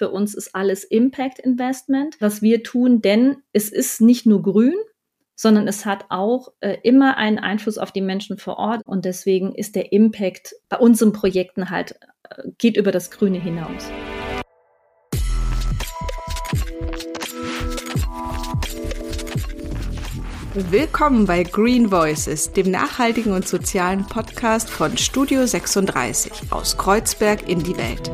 Für uns ist alles Impact Investment, was wir tun, denn es ist nicht nur grün, sondern es hat auch äh, immer einen Einfluss auf die Menschen vor Ort. Und deswegen ist der Impact bei unseren Projekten halt, äh, geht über das Grüne hinaus. Willkommen bei Green Voices, dem nachhaltigen und sozialen Podcast von Studio 36 aus Kreuzberg in die Welt.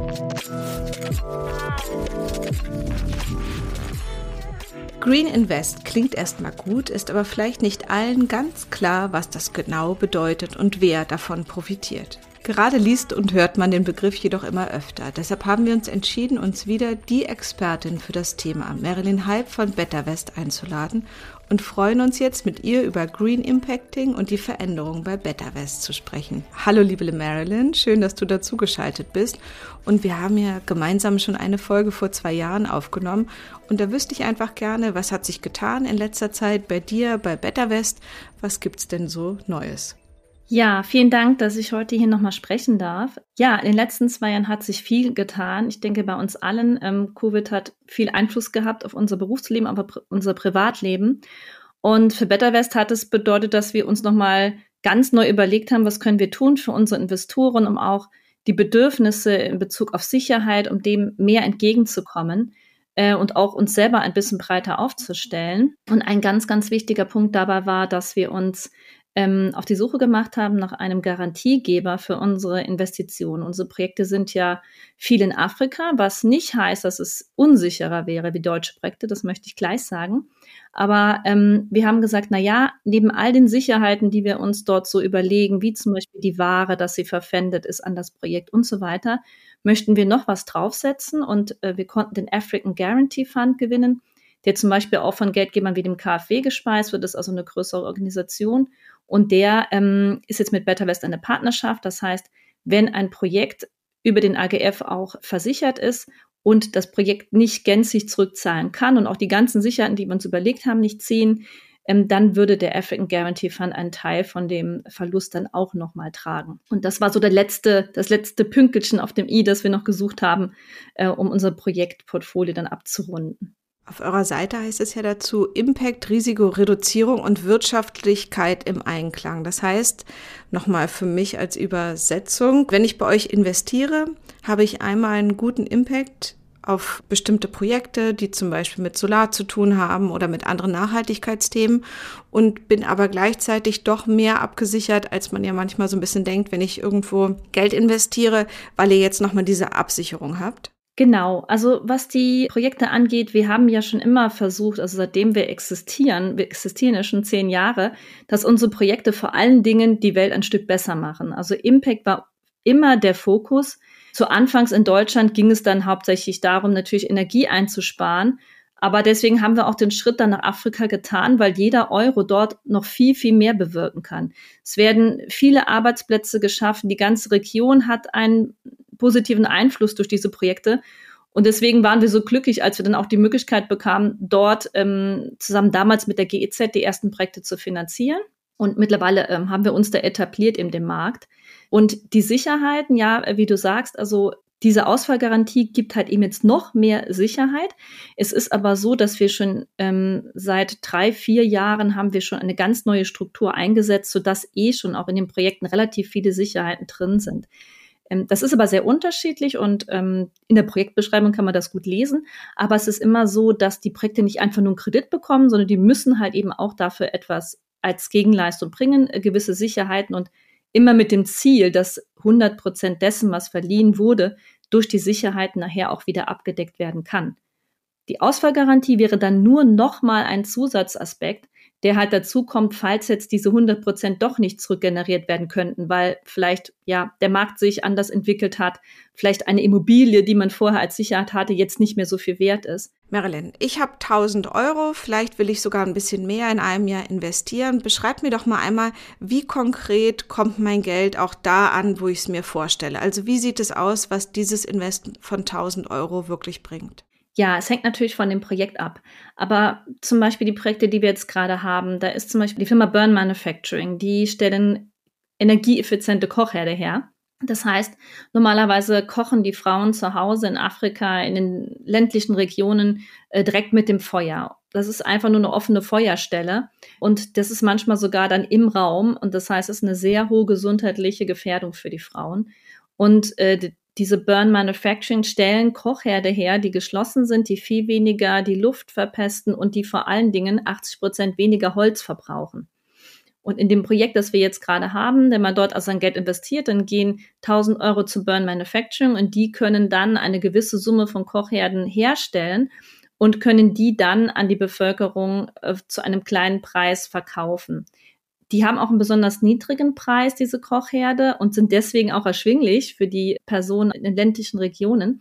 Green Invest klingt erstmal gut, ist aber vielleicht nicht allen ganz klar, was das genau bedeutet und wer davon profitiert. Gerade liest und hört man den Begriff jedoch immer öfter. Deshalb haben wir uns entschieden, uns wieder die Expertin für das Thema, Marilyn Halb von Better West, einzuladen und freuen uns jetzt mit ihr über Green Impacting und die Veränderungen bei Better West zu sprechen. Hallo liebe Marilyn, schön, dass du dazugeschaltet bist. Und wir haben ja gemeinsam schon eine Folge vor zwei Jahren aufgenommen. Und da wüsste ich einfach gerne, was hat sich getan in letzter Zeit bei dir, bei Better West? Was gibt's denn so Neues? Ja, vielen Dank, dass ich heute hier nochmal sprechen darf. Ja, in den letzten zwei Jahren hat sich viel getan. Ich denke, bei uns allen, ähm, Covid hat viel Einfluss gehabt auf unser Berufsleben, aber pr unser Privatleben. Und für Better West hat es bedeutet, dass wir uns nochmal ganz neu überlegt haben, was können wir tun für unsere Investoren, um auch die Bedürfnisse in Bezug auf Sicherheit, um dem mehr entgegenzukommen äh, und auch uns selber ein bisschen breiter aufzustellen. Und ein ganz, ganz wichtiger Punkt dabei war, dass wir uns ähm, auf die Suche gemacht haben nach einem Garantiegeber für unsere Investitionen. Unsere Projekte sind ja viel in Afrika, was nicht heißt, dass es unsicherer wäre wie deutsche Projekte, das möchte ich gleich sagen. Aber ähm, wir haben gesagt, na ja, neben all den Sicherheiten, die wir uns dort so überlegen, wie zum Beispiel die Ware, dass sie verpfändet ist an das Projekt und so weiter, möchten wir noch was draufsetzen und äh, wir konnten den African Guarantee Fund gewinnen, der zum Beispiel auch von Geldgebern wie dem KfW gespeist wird, das ist also eine größere Organisation und der ähm, ist jetzt mit Better West eine Partnerschaft. Das heißt, wenn ein Projekt über den AGF auch versichert ist und das Projekt nicht gänzlich zurückzahlen kann und auch die ganzen Sicherheiten, die wir uns überlegt haben, nicht ziehen, ähm, dann würde der African Guarantee Fund einen Teil von dem Verlust dann auch nochmal tragen. Und das war so der letzte, das letzte Pünkelchen auf dem i, das wir noch gesucht haben, äh, um unser Projektportfolio dann abzurunden. Auf eurer Seite heißt es ja dazu Impact, Risikoreduzierung und Wirtschaftlichkeit im Einklang. Das heißt, nochmal für mich als Übersetzung, wenn ich bei euch investiere, habe ich einmal einen guten Impact auf bestimmte Projekte, die zum Beispiel mit Solar zu tun haben oder mit anderen Nachhaltigkeitsthemen und bin aber gleichzeitig doch mehr abgesichert, als man ja manchmal so ein bisschen denkt, wenn ich irgendwo Geld investiere, weil ihr jetzt nochmal diese Absicherung habt. Genau, also was die Projekte angeht, wir haben ja schon immer versucht, also seitdem wir existieren, wir existieren ja schon zehn Jahre, dass unsere Projekte vor allen Dingen die Welt ein Stück besser machen. Also Impact war immer der Fokus. Zu Anfangs in Deutschland ging es dann hauptsächlich darum, natürlich Energie einzusparen. Aber deswegen haben wir auch den Schritt dann nach Afrika getan, weil jeder Euro dort noch viel, viel mehr bewirken kann. Es werden viele Arbeitsplätze geschaffen. Die ganze Region hat einen positiven Einfluss durch diese Projekte. Und deswegen waren wir so glücklich, als wir dann auch die Möglichkeit bekamen, dort ähm, zusammen damals mit der GEZ die ersten Projekte zu finanzieren. Und mittlerweile ähm, haben wir uns da etabliert in dem Markt. Und die Sicherheiten, ja, wie du sagst, also diese Ausfallgarantie gibt halt eben jetzt noch mehr Sicherheit. Es ist aber so, dass wir schon ähm, seit drei, vier Jahren haben wir schon eine ganz neue Struktur eingesetzt, sodass eh schon auch in den Projekten relativ viele Sicherheiten drin sind. Ähm, das ist aber sehr unterschiedlich und ähm, in der Projektbeschreibung kann man das gut lesen. Aber es ist immer so, dass die Projekte nicht einfach nur einen Kredit bekommen, sondern die müssen halt eben auch dafür etwas als Gegenleistung bringen, äh, gewisse Sicherheiten und immer mit dem Ziel, dass 100 Prozent dessen, was verliehen wurde, durch die Sicherheiten nachher auch wieder abgedeckt werden kann. Die Ausfallgarantie wäre dann nur nochmal ein Zusatzaspekt, der halt dazu kommt, falls jetzt diese 100 Prozent doch nicht zurückgeneriert werden könnten, weil vielleicht ja der Markt sich anders entwickelt hat, vielleicht eine Immobilie, die man vorher als Sicherheit hatte, jetzt nicht mehr so viel wert ist. Marilyn, ich habe 1000 Euro, vielleicht will ich sogar ein bisschen mehr in einem Jahr investieren. Beschreib mir doch mal einmal, wie konkret kommt mein Geld auch da an, wo ich es mir vorstelle. Also wie sieht es aus, was dieses Invest von 1000 Euro wirklich bringt? Ja, es hängt natürlich von dem Projekt ab. Aber zum Beispiel die Projekte, die wir jetzt gerade haben, da ist zum Beispiel die Firma Burn Manufacturing, die stellen energieeffiziente Kochherde her. Das heißt, normalerweise kochen die Frauen zu Hause in Afrika, in den ländlichen Regionen äh, direkt mit dem Feuer. Das ist einfach nur eine offene Feuerstelle und das ist manchmal sogar dann im Raum und das heißt, es ist eine sehr hohe gesundheitliche Gefährdung für die Frauen. Und äh, diese Burn Manufacturing stellen Kochherde her, die geschlossen sind, die viel weniger die Luft verpesten und die vor allen Dingen 80 Prozent weniger Holz verbrauchen. Und in dem Projekt, das wir jetzt gerade haben, wenn man dort also sein Geld investiert, dann gehen 1000 Euro zu Burn Manufacturing und die können dann eine gewisse Summe von Kochherden herstellen und können die dann an die Bevölkerung äh, zu einem kleinen Preis verkaufen. Die haben auch einen besonders niedrigen Preis, diese Kochherde, und sind deswegen auch erschwinglich für die Personen in den ländlichen Regionen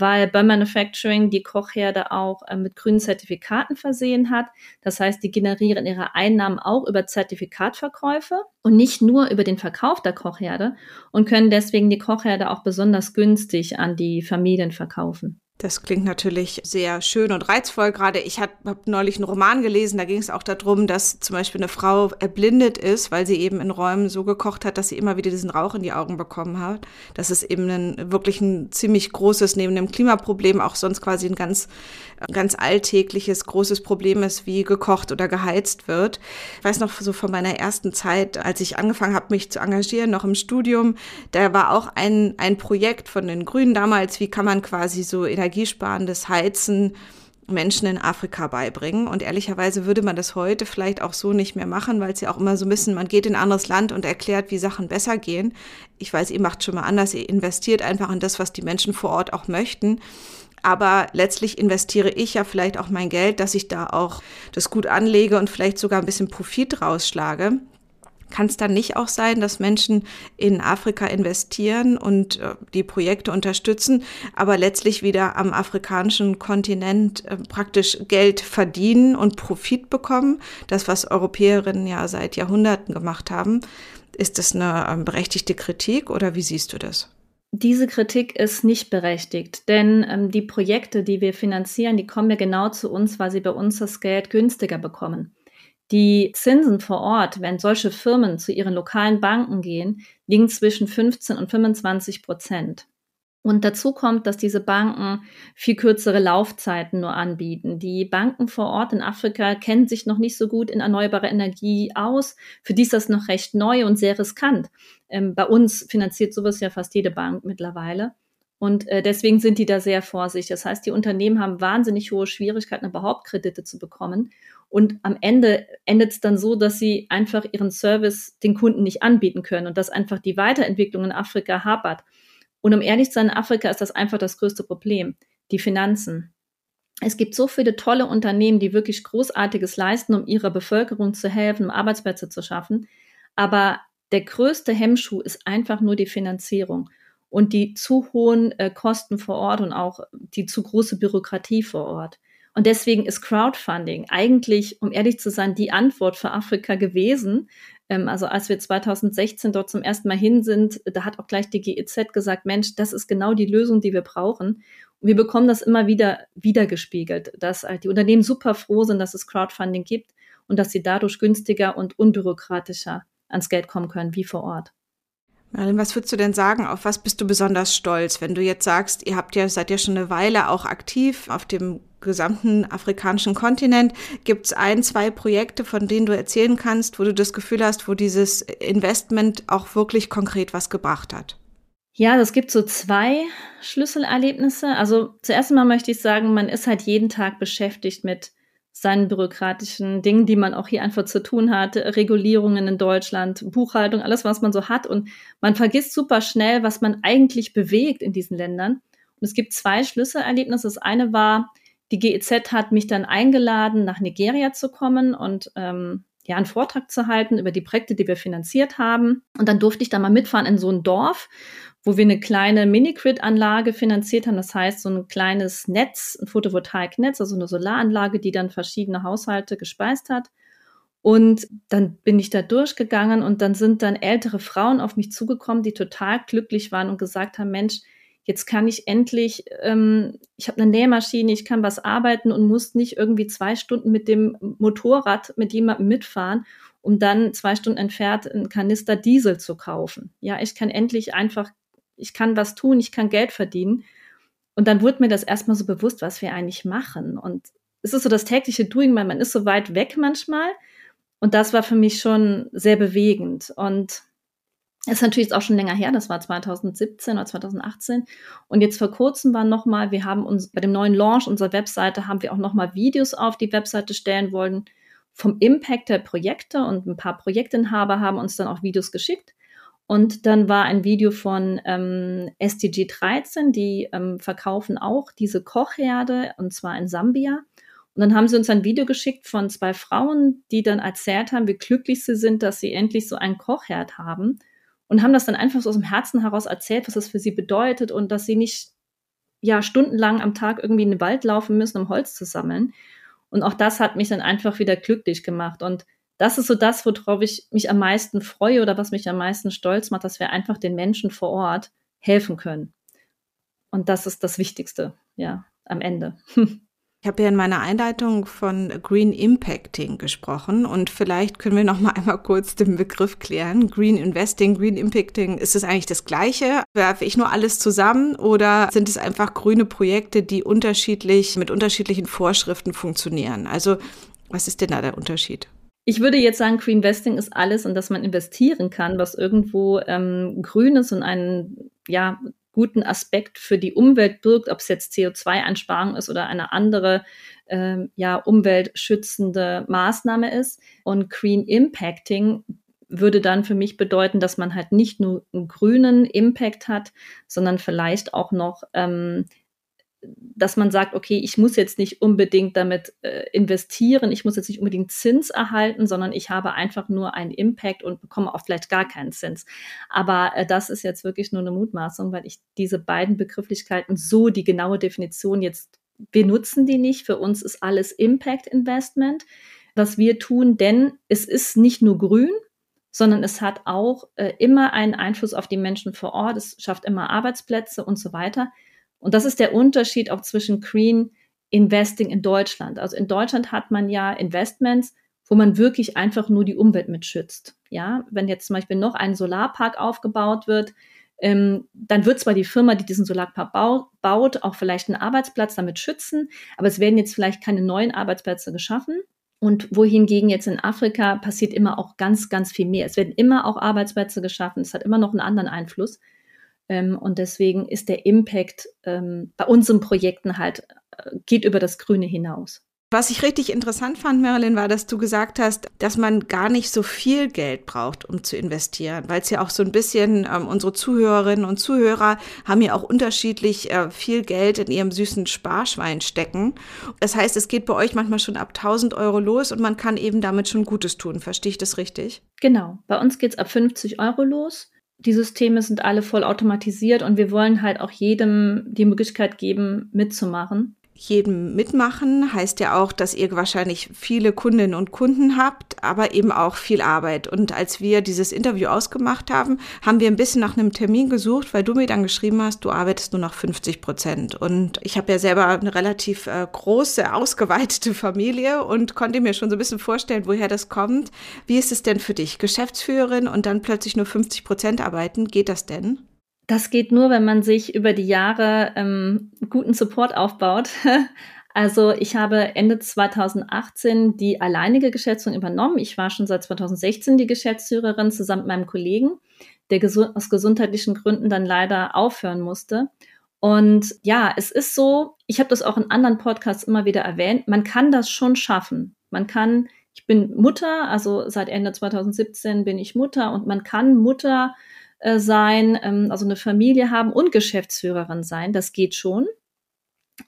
weil Burn Manufacturing die Kochherde auch äh, mit grünen Zertifikaten versehen hat. Das heißt, die generieren ihre Einnahmen auch über Zertifikatverkäufe und nicht nur über den Verkauf der Kochherde und können deswegen die Kochherde auch besonders günstig an die Familien verkaufen. Das klingt natürlich sehr schön und reizvoll. Gerade ich habe hab neulich einen Roman gelesen, da ging es auch darum, dass zum Beispiel eine Frau erblindet ist, weil sie eben in Räumen so gekocht hat, dass sie immer wieder diesen Rauch in die Augen bekommen hat. Das ist eben ein wirklich ein ziemlich großes, neben dem Klimaproblem auch sonst quasi ein ganz, ganz alltägliches, großes Problem ist, wie gekocht oder geheizt wird. Ich weiß noch so von meiner ersten Zeit, als ich angefangen habe, mich zu engagieren, noch im Studium, da war auch ein, ein Projekt von den Grünen damals, wie kann man quasi so in energiesparendes Heizen Menschen in Afrika beibringen. Und ehrlicherweise würde man das heute vielleicht auch so nicht mehr machen, weil es ja auch immer so ein bisschen, man geht in ein anderes Land und erklärt, wie Sachen besser gehen. Ich weiß, ihr macht schon mal anders, ihr investiert einfach in das, was die Menschen vor Ort auch möchten. Aber letztlich investiere ich ja vielleicht auch mein Geld, dass ich da auch das gut anlege und vielleicht sogar ein bisschen Profit rausschlage. Kann es dann nicht auch sein, dass Menschen in Afrika investieren und äh, die Projekte unterstützen, aber letztlich wieder am afrikanischen Kontinent äh, praktisch Geld verdienen und Profit bekommen? Das, was Europäerinnen ja seit Jahrhunderten gemacht haben. Ist das eine äh, berechtigte Kritik oder wie siehst du das? Diese Kritik ist nicht berechtigt, denn ähm, die Projekte, die wir finanzieren, die kommen ja genau zu uns, weil sie bei uns das Geld günstiger bekommen. Die Zinsen vor Ort, wenn solche Firmen zu ihren lokalen Banken gehen, liegen zwischen 15 und 25 Prozent. Und dazu kommt, dass diese Banken viel kürzere Laufzeiten nur anbieten. Die Banken vor Ort in Afrika kennen sich noch nicht so gut in erneuerbare Energie aus. Für die ist das noch recht neu und sehr riskant. Ähm, bei uns finanziert sowas ja fast jede Bank mittlerweile. Und äh, deswegen sind die da sehr vorsichtig. Das heißt, die Unternehmen haben wahnsinnig hohe Schwierigkeiten, überhaupt Kredite zu bekommen. Und am Ende endet es dann so, dass sie einfach ihren Service den Kunden nicht anbieten können und dass einfach die Weiterentwicklung in Afrika hapert. Und um ehrlich zu sein, in Afrika ist das einfach das größte Problem, die Finanzen. Es gibt so viele tolle Unternehmen, die wirklich Großartiges leisten, um ihrer Bevölkerung zu helfen, um Arbeitsplätze zu schaffen. Aber der größte Hemmschuh ist einfach nur die Finanzierung und die zu hohen äh, Kosten vor Ort und auch die zu große Bürokratie vor Ort. Und deswegen ist Crowdfunding eigentlich, um ehrlich zu sein, die Antwort für Afrika gewesen. Ähm, also als wir 2016 dort zum ersten Mal hin sind, da hat auch gleich die GEZ gesagt, Mensch, das ist genau die Lösung, die wir brauchen. Und wir bekommen das immer wieder wiedergespiegelt, dass halt die Unternehmen super froh sind, dass es Crowdfunding gibt und dass sie dadurch günstiger und unbürokratischer ans Geld kommen können, wie vor Ort. Marlene, was würdest du denn sagen? Auf was bist du besonders stolz, wenn du jetzt sagst, ihr habt ja, seid ja schon eine Weile auch aktiv auf dem gesamten afrikanischen Kontinent. Gibt es ein, zwei Projekte, von denen du erzählen kannst, wo du das Gefühl hast, wo dieses Investment auch wirklich konkret was gebracht hat? Ja, es gibt so zwei Schlüsselerlebnisse. Also zuerst einmal möchte ich sagen, man ist halt jeden Tag beschäftigt mit seinen bürokratischen Dingen, die man auch hier einfach zu tun hat, Regulierungen in Deutschland, Buchhaltung, alles, was man so hat. Und man vergisst super schnell, was man eigentlich bewegt in diesen Ländern. Und es gibt zwei Schlüsselerlebnisse. Das eine war, die GEZ hat mich dann eingeladen, nach Nigeria zu kommen und ähm, ja, einen Vortrag zu halten über die Projekte, die wir finanziert haben. Und dann durfte ich da mal mitfahren in so ein Dorf, wo wir eine kleine Mini-Grid-Anlage finanziert haben. Das heißt, so ein kleines Netz, ein Photovoltaiknetz, also eine Solaranlage, die dann verschiedene Haushalte gespeist hat. Und dann bin ich da durchgegangen und dann sind dann ältere Frauen auf mich zugekommen, die total glücklich waren und gesagt haben, Mensch, jetzt kann ich endlich, ähm, ich habe eine Nähmaschine, ich kann was arbeiten und muss nicht irgendwie zwei Stunden mit dem Motorrad mit jemandem mitfahren um dann zwei Stunden entfernt einen Kanister Diesel zu kaufen. Ja, ich kann endlich einfach, ich kann was tun, ich kann Geld verdienen. Und dann wurde mir das erstmal so bewusst, was wir eigentlich machen. Und es ist so das tägliche Doing, weil man ist so weit weg manchmal. Und das war für mich schon sehr bewegend. Und ist natürlich auch schon länger her, das war 2017 oder 2018. Und jetzt vor kurzem war nochmal, wir haben uns bei dem neuen Launch unserer Webseite, haben wir auch nochmal Videos auf die Webseite stellen wollen vom Impact der Projekte und ein paar Projektinhaber haben uns dann auch Videos geschickt. Und dann war ein Video von ähm, SDG 13, die ähm, verkaufen auch diese Kochherde und zwar in Sambia. Und dann haben sie uns ein Video geschickt von zwei Frauen, die dann erzählt haben, wie glücklich sie sind, dass sie endlich so einen Kochherd haben und haben das dann einfach so aus dem Herzen heraus erzählt, was das für sie bedeutet und dass sie nicht ja stundenlang am Tag irgendwie in den Wald laufen müssen, um Holz zu sammeln. Und auch das hat mich dann einfach wieder glücklich gemacht. Und das ist so das, worauf ich mich am meisten freue oder was mich am meisten stolz macht, dass wir einfach den Menschen vor Ort helfen können. Und das ist das Wichtigste, ja, am Ende. Ich habe ja in meiner Einleitung von Green Impacting gesprochen und vielleicht können wir noch mal einmal kurz den Begriff klären. Green Investing, Green Impacting, ist es eigentlich das Gleiche? Werfe ich nur alles zusammen oder sind es einfach grüne Projekte, die unterschiedlich mit unterschiedlichen Vorschriften funktionieren? Also was ist denn da der Unterschied? Ich würde jetzt sagen, Green Investing ist alles, in das man investieren kann, was irgendwo ähm, grün ist und einen ja guten Aspekt für die Umwelt birgt, ob es jetzt CO2-Einsparung ist oder eine andere ähm, ja, umweltschützende Maßnahme ist. Und Green Impacting würde dann für mich bedeuten, dass man halt nicht nur einen grünen Impact hat, sondern vielleicht auch noch ähm, dass man sagt, okay, ich muss jetzt nicht unbedingt damit äh, investieren, ich muss jetzt nicht unbedingt Zins erhalten, sondern ich habe einfach nur einen Impact und bekomme auch vielleicht gar keinen Zins. Aber äh, das ist jetzt wirklich nur eine Mutmaßung, weil ich diese beiden Begrifflichkeiten so die genaue Definition jetzt, wir nutzen die nicht. Für uns ist alles Impact Investment, was wir tun, denn es ist nicht nur grün, sondern es hat auch äh, immer einen Einfluss auf die Menschen vor Ort, es schafft immer Arbeitsplätze und so weiter. Und das ist der Unterschied auch zwischen Green Investing in Deutschland. Also in Deutschland hat man ja Investments, wo man wirklich einfach nur die Umwelt mitschützt. Ja, wenn jetzt zum Beispiel noch ein Solarpark aufgebaut wird, ähm, dann wird zwar die Firma, die diesen Solarpark bau baut, auch vielleicht einen Arbeitsplatz damit schützen, aber es werden jetzt vielleicht keine neuen Arbeitsplätze geschaffen. Und wohingegen jetzt in Afrika passiert immer auch ganz, ganz viel mehr. Es werden immer auch Arbeitsplätze geschaffen. Es hat immer noch einen anderen Einfluss. Ähm, und deswegen ist der Impact ähm, bei unseren Projekten halt, äh, geht über das Grüne hinaus. Was ich richtig interessant fand, Marilyn, war, dass du gesagt hast, dass man gar nicht so viel Geld braucht, um zu investieren, weil es ja auch so ein bisschen, ähm, unsere Zuhörerinnen und Zuhörer haben ja auch unterschiedlich äh, viel Geld in ihrem süßen Sparschwein stecken. Das heißt, es geht bei euch manchmal schon ab 1000 Euro los und man kann eben damit schon Gutes tun. Verstehe ich das richtig? Genau. Bei uns geht es ab 50 Euro los die Systeme sind alle voll automatisiert und wir wollen halt auch jedem die Möglichkeit geben, mitzumachen jedem mitmachen heißt ja auch, dass ihr wahrscheinlich viele Kundinnen und Kunden habt, aber eben auch viel Arbeit. Und als wir dieses Interview ausgemacht haben, haben wir ein bisschen nach einem Termin gesucht, weil du mir dann geschrieben hast, du arbeitest nur noch 50 Prozent. Und ich habe ja selber eine relativ äh, große, ausgeweitete Familie und konnte mir schon so ein bisschen vorstellen, woher das kommt. Wie ist es denn für dich, Geschäftsführerin und dann plötzlich nur 50 Prozent arbeiten? Geht das denn? Das geht nur, wenn man sich über die Jahre ähm, guten Support aufbaut. Also ich habe Ende 2018 die alleinige Geschäftsführung übernommen. Ich war schon seit 2016 die Geschäftsführerin zusammen mit meinem Kollegen, der aus gesundheitlichen Gründen dann leider aufhören musste. Und ja, es ist so, ich habe das auch in anderen Podcasts immer wieder erwähnt, man kann das schon schaffen. Man kann, ich bin Mutter, also seit Ende 2017 bin ich Mutter und man kann Mutter äh, sein, ähm, also eine Familie haben und Geschäftsführerin sein. Das geht schon.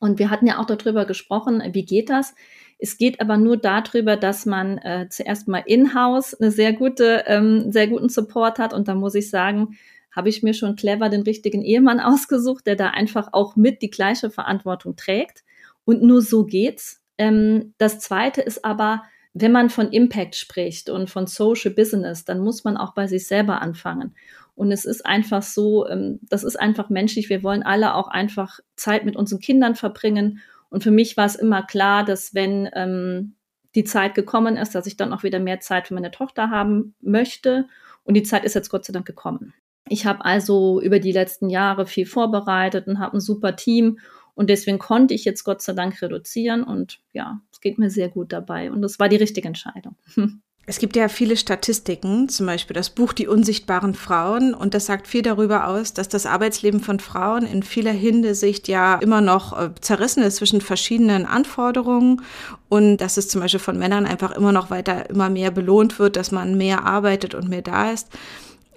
Und wir hatten ja auch darüber gesprochen, wie geht das? Es geht aber nur darüber, dass man äh, zuerst mal in-house eine sehr gute, ähm, sehr guten Support hat. Und da muss ich sagen, habe ich mir schon clever den richtigen Ehemann ausgesucht, der da einfach auch mit die gleiche Verantwortung trägt. Und nur so geht's. Ähm, das zweite ist aber, wenn man von Impact spricht und von Social Business, dann muss man auch bei sich selber anfangen. Und es ist einfach so, ähm, das ist einfach menschlich. Wir wollen alle auch einfach Zeit mit unseren Kindern verbringen. Und für mich war es immer klar, dass wenn ähm, die Zeit gekommen ist, dass ich dann auch wieder mehr Zeit für meine Tochter haben möchte. Und die Zeit ist jetzt Gott sei Dank gekommen. Ich habe also über die letzten Jahre viel vorbereitet und habe ein super Team. Und deswegen konnte ich jetzt Gott sei Dank reduzieren. Und ja, es geht mir sehr gut dabei. Und das war die richtige Entscheidung. Es gibt ja viele Statistiken, zum Beispiel das Buch Die unsichtbaren Frauen, und das sagt viel darüber aus, dass das Arbeitsleben von Frauen in vieler Hinsicht ja immer noch äh, zerrissen ist zwischen verschiedenen Anforderungen und dass es zum Beispiel von Männern einfach immer noch weiter immer mehr belohnt wird, dass man mehr arbeitet und mehr da ist.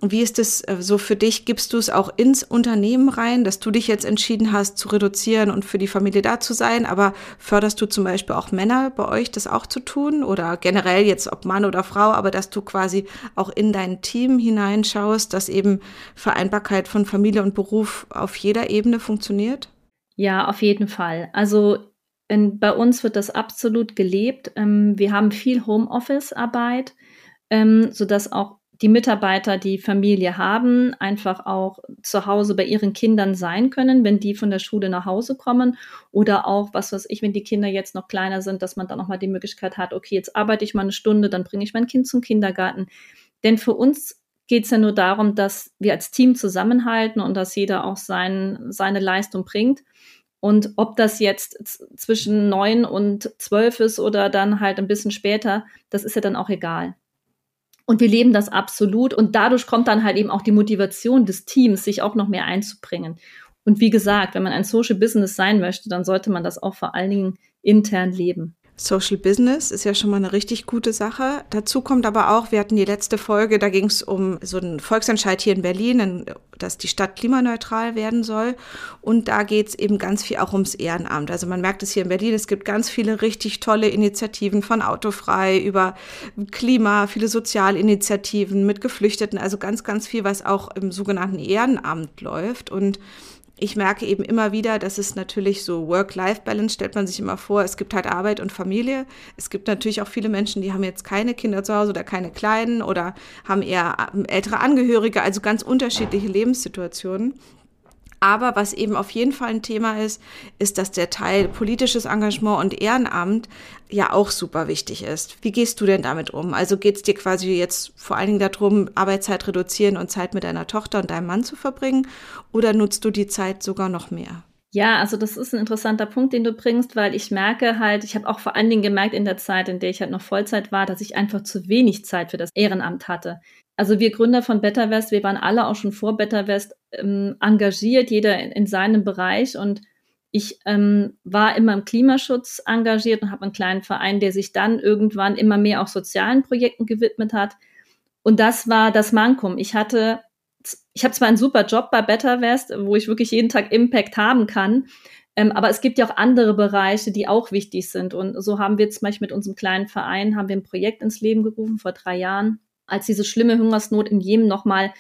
Wie ist es äh, so für dich? Gibst du es auch ins Unternehmen rein, dass du dich jetzt entschieden hast zu reduzieren und für die Familie da zu sein? Aber förderst du zum Beispiel auch Männer bei euch, das auch zu tun? Oder generell jetzt ob Mann oder Frau, aber dass du quasi auch in dein Team hineinschaust, dass eben Vereinbarkeit von Familie und Beruf auf jeder Ebene funktioniert? Ja, auf jeden Fall. Also in, bei uns wird das absolut gelebt. Ähm, wir haben viel Homeoffice-Arbeit, ähm, sodass auch die Mitarbeiter, die Familie haben, einfach auch zu Hause bei ihren Kindern sein können, wenn die von der Schule nach Hause kommen. Oder auch, was weiß ich, wenn die Kinder jetzt noch kleiner sind, dass man dann nochmal die Möglichkeit hat, okay, jetzt arbeite ich mal eine Stunde, dann bringe ich mein Kind zum Kindergarten. Denn für uns geht es ja nur darum, dass wir als Team zusammenhalten und dass jeder auch sein, seine Leistung bringt. Und ob das jetzt zwischen neun und zwölf ist oder dann halt ein bisschen später, das ist ja dann auch egal. Und wir leben das absolut. Und dadurch kommt dann halt eben auch die Motivation des Teams, sich auch noch mehr einzubringen. Und wie gesagt, wenn man ein Social Business sein möchte, dann sollte man das auch vor allen Dingen intern leben. Social Business ist ja schon mal eine richtig gute Sache. Dazu kommt aber auch, wir hatten die letzte Folge, da ging es um so einen Volksentscheid hier in Berlin, dass die Stadt klimaneutral werden soll. Und da geht es eben ganz viel auch ums Ehrenamt. Also man merkt es hier in Berlin, es gibt ganz viele richtig tolle Initiativen von Autofrei über Klima, viele Sozialinitiativen mit Geflüchteten, also ganz, ganz viel, was auch im sogenannten Ehrenamt läuft. Und ich merke eben immer wieder, dass es natürlich so Work-Life-Balance stellt man sich immer vor. Es gibt halt Arbeit und Familie. Es gibt natürlich auch viele Menschen, die haben jetzt keine Kinder zu Hause oder keine Kleinen oder haben eher ältere Angehörige, also ganz unterschiedliche Lebenssituationen. Aber was eben auf jeden Fall ein Thema ist, ist, dass der Teil politisches Engagement und Ehrenamt ja auch super wichtig ist. Wie gehst du denn damit um? Also geht es dir quasi jetzt vor allen Dingen darum, Arbeitszeit reduzieren und Zeit mit deiner Tochter und deinem Mann zu verbringen? Oder nutzt du die Zeit sogar noch mehr? Ja, also das ist ein interessanter Punkt, den du bringst, weil ich merke halt, ich habe auch vor allen Dingen gemerkt in der Zeit, in der ich halt noch Vollzeit war, dass ich einfach zu wenig Zeit für das Ehrenamt hatte. Also wir Gründer von Better West, wir waren alle auch schon vor Better West ähm, engagiert, jeder in, in, seinem Bereich. Und ich ähm, war immer im Klimaschutz engagiert und habe einen kleinen Verein, der sich dann irgendwann immer mehr auch sozialen Projekten gewidmet hat. Und das war das Mankum. Ich hatte, ich habe zwar einen super Job bei Better West, wo ich wirklich jeden Tag Impact haben kann, ähm, aber es gibt ja auch andere Bereiche, die auch wichtig sind. Und so haben wir zum Beispiel mit unserem kleinen Verein haben wir ein Projekt ins Leben gerufen vor drei Jahren als diese schlimme Hungersnot in Jemen nochmal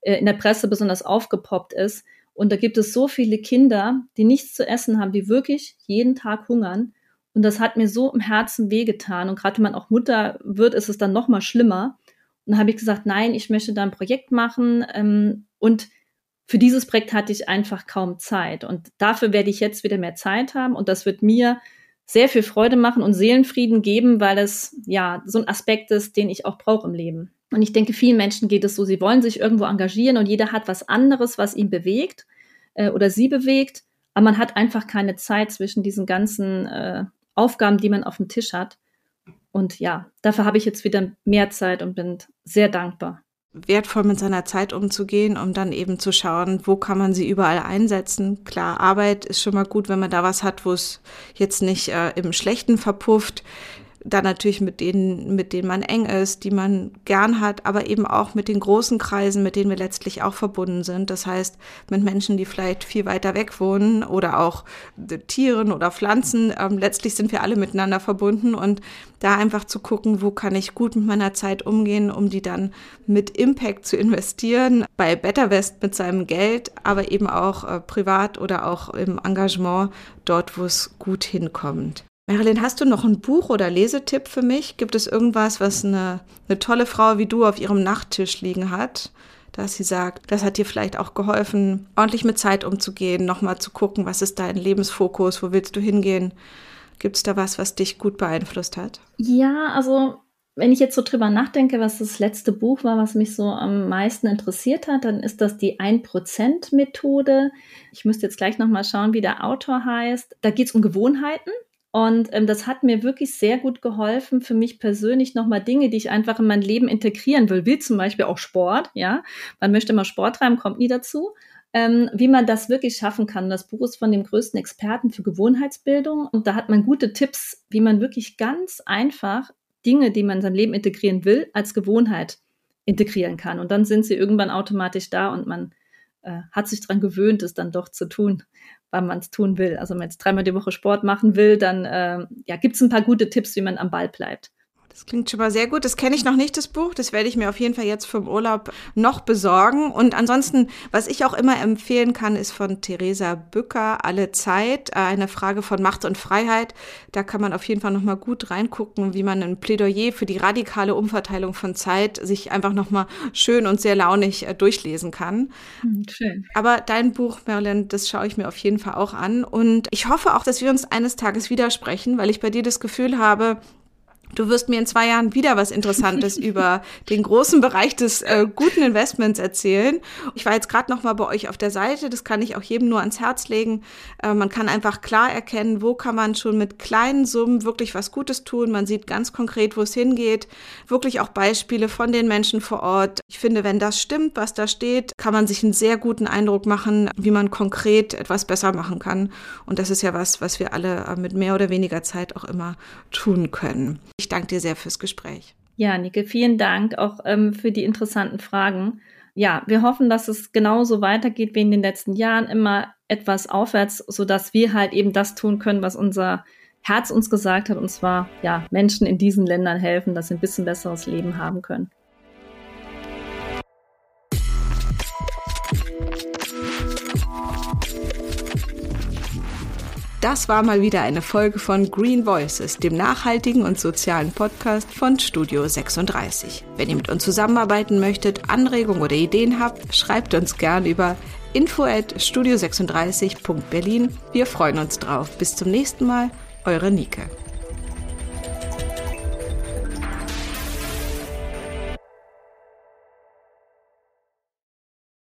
äh, in der Presse besonders aufgepoppt ist. Und da gibt es so viele Kinder, die nichts zu essen haben, die wirklich jeden Tag hungern. Und das hat mir so im Herzen wehgetan. Und gerade wenn man auch Mutter wird, ist es dann noch mal schlimmer. Und dann habe ich gesagt, nein, ich möchte da ein Projekt machen. Ähm, und für dieses Projekt hatte ich einfach kaum Zeit. Und dafür werde ich jetzt wieder mehr Zeit haben. Und das wird mir sehr viel Freude machen und Seelenfrieden geben, weil es ja so ein Aspekt ist, den ich auch brauche im Leben. Und ich denke, vielen Menschen geht es so, sie wollen sich irgendwo engagieren und jeder hat was anderes, was ihn bewegt äh, oder sie bewegt, aber man hat einfach keine Zeit zwischen diesen ganzen äh, Aufgaben, die man auf dem Tisch hat. Und ja, dafür habe ich jetzt wieder mehr Zeit und bin sehr dankbar. Wertvoll mit seiner Zeit umzugehen, um dann eben zu schauen, wo kann man sie überall einsetzen. Klar, Arbeit ist schon mal gut, wenn man da was hat, wo es jetzt nicht äh, im Schlechten verpufft dann natürlich mit denen, mit denen man eng ist, die man gern hat, aber eben auch mit den großen Kreisen, mit denen wir letztlich auch verbunden sind. Das heißt, mit Menschen, die vielleicht viel weiter weg wohnen oder auch Tieren oder Pflanzen. Ähm, letztlich sind wir alle miteinander verbunden und da einfach zu gucken, wo kann ich gut mit meiner Zeit umgehen, um die dann mit Impact zu investieren. Bei Better West mit seinem Geld, aber eben auch äh, privat oder auch im Engagement dort, wo es gut hinkommt. Marilyn, hast du noch ein Buch oder Lesetipp für mich? Gibt es irgendwas, was eine, eine tolle Frau wie du auf ihrem Nachttisch liegen hat? dass sie sagt, das hat dir vielleicht auch geholfen, ordentlich mit Zeit umzugehen, nochmal zu gucken, was ist dein Lebensfokus, wo willst du hingehen. Gibt es da was, was dich gut beeinflusst hat? Ja, also wenn ich jetzt so drüber nachdenke, was das letzte Buch war, was mich so am meisten interessiert hat, dann ist das die 1%-Methode. Ich müsste jetzt gleich nochmal schauen, wie der Autor heißt. Da geht es um Gewohnheiten. Und ähm, das hat mir wirklich sehr gut geholfen, für mich persönlich nochmal Dinge, die ich einfach in mein Leben integrieren will, wie zum Beispiel auch Sport, ja. Man möchte immer Sport treiben, kommt nie dazu. Ähm, wie man das wirklich schaffen kann. Das Buch ist von dem größten Experten für Gewohnheitsbildung und da hat man gute Tipps, wie man wirklich ganz einfach Dinge, die man in seinem Leben integrieren will, als Gewohnheit integrieren kann. Und dann sind sie irgendwann automatisch da und man äh, hat sich daran gewöhnt, es dann doch zu tun, wann man es tun will. Also wenn man jetzt dreimal die Woche Sport machen will, dann äh, ja, gibt es ein paar gute Tipps, wie man am Ball bleibt. Das klingt schon mal sehr gut. Das kenne ich noch nicht, das Buch. Das werde ich mir auf jeden Fall jetzt vom Urlaub noch besorgen. Und ansonsten, was ich auch immer empfehlen kann, ist von Theresa Bücker, Alle Zeit, äh, eine Frage von Macht und Freiheit. Da kann man auf jeden Fall noch mal gut reingucken, wie man ein Plädoyer für die radikale Umverteilung von Zeit sich einfach noch mal schön und sehr launig äh, durchlesen kann. Hm, schön. Aber dein Buch, Marilyn, das schaue ich mir auf jeden Fall auch an. Und ich hoffe auch, dass wir uns eines Tages widersprechen, weil ich bei dir das Gefühl habe, Du wirst mir in zwei Jahren wieder was Interessantes über den großen Bereich des äh, guten Investments erzählen. Ich war jetzt gerade noch mal bei euch auf der Seite. Das kann ich auch jedem nur ans Herz legen. Äh, man kann einfach klar erkennen, wo kann man schon mit kleinen Summen wirklich was Gutes tun. Man sieht ganz konkret, wo es hingeht. Wirklich auch Beispiele von den Menschen vor Ort. Ich finde, wenn das stimmt, was da steht, kann man sich einen sehr guten Eindruck machen, wie man konkret etwas besser machen kann. Und das ist ja was, was wir alle äh, mit mehr oder weniger Zeit auch immer tun können. Ich danke dir sehr fürs Gespräch. Ja, Nike, vielen Dank auch ähm, für die interessanten Fragen. Ja, wir hoffen, dass es genauso weitergeht wie in den letzten Jahren, immer etwas aufwärts, sodass wir halt eben das tun können, was unser Herz uns gesagt hat, und zwar ja, Menschen in diesen Ländern helfen, dass sie ein bisschen besseres Leben haben können. Das war mal wieder eine Folge von Green Voices, dem nachhaltigen und sozialen Podcast von Studio 36. Wenn ihr mit uns zusammenarbeiten möchtet, Anregungen oder Ideen habt, schreibt uns gern über info at studio36.berlin. Wir freuen uns drauf. Bis zum nächsten Mal, eure Nike.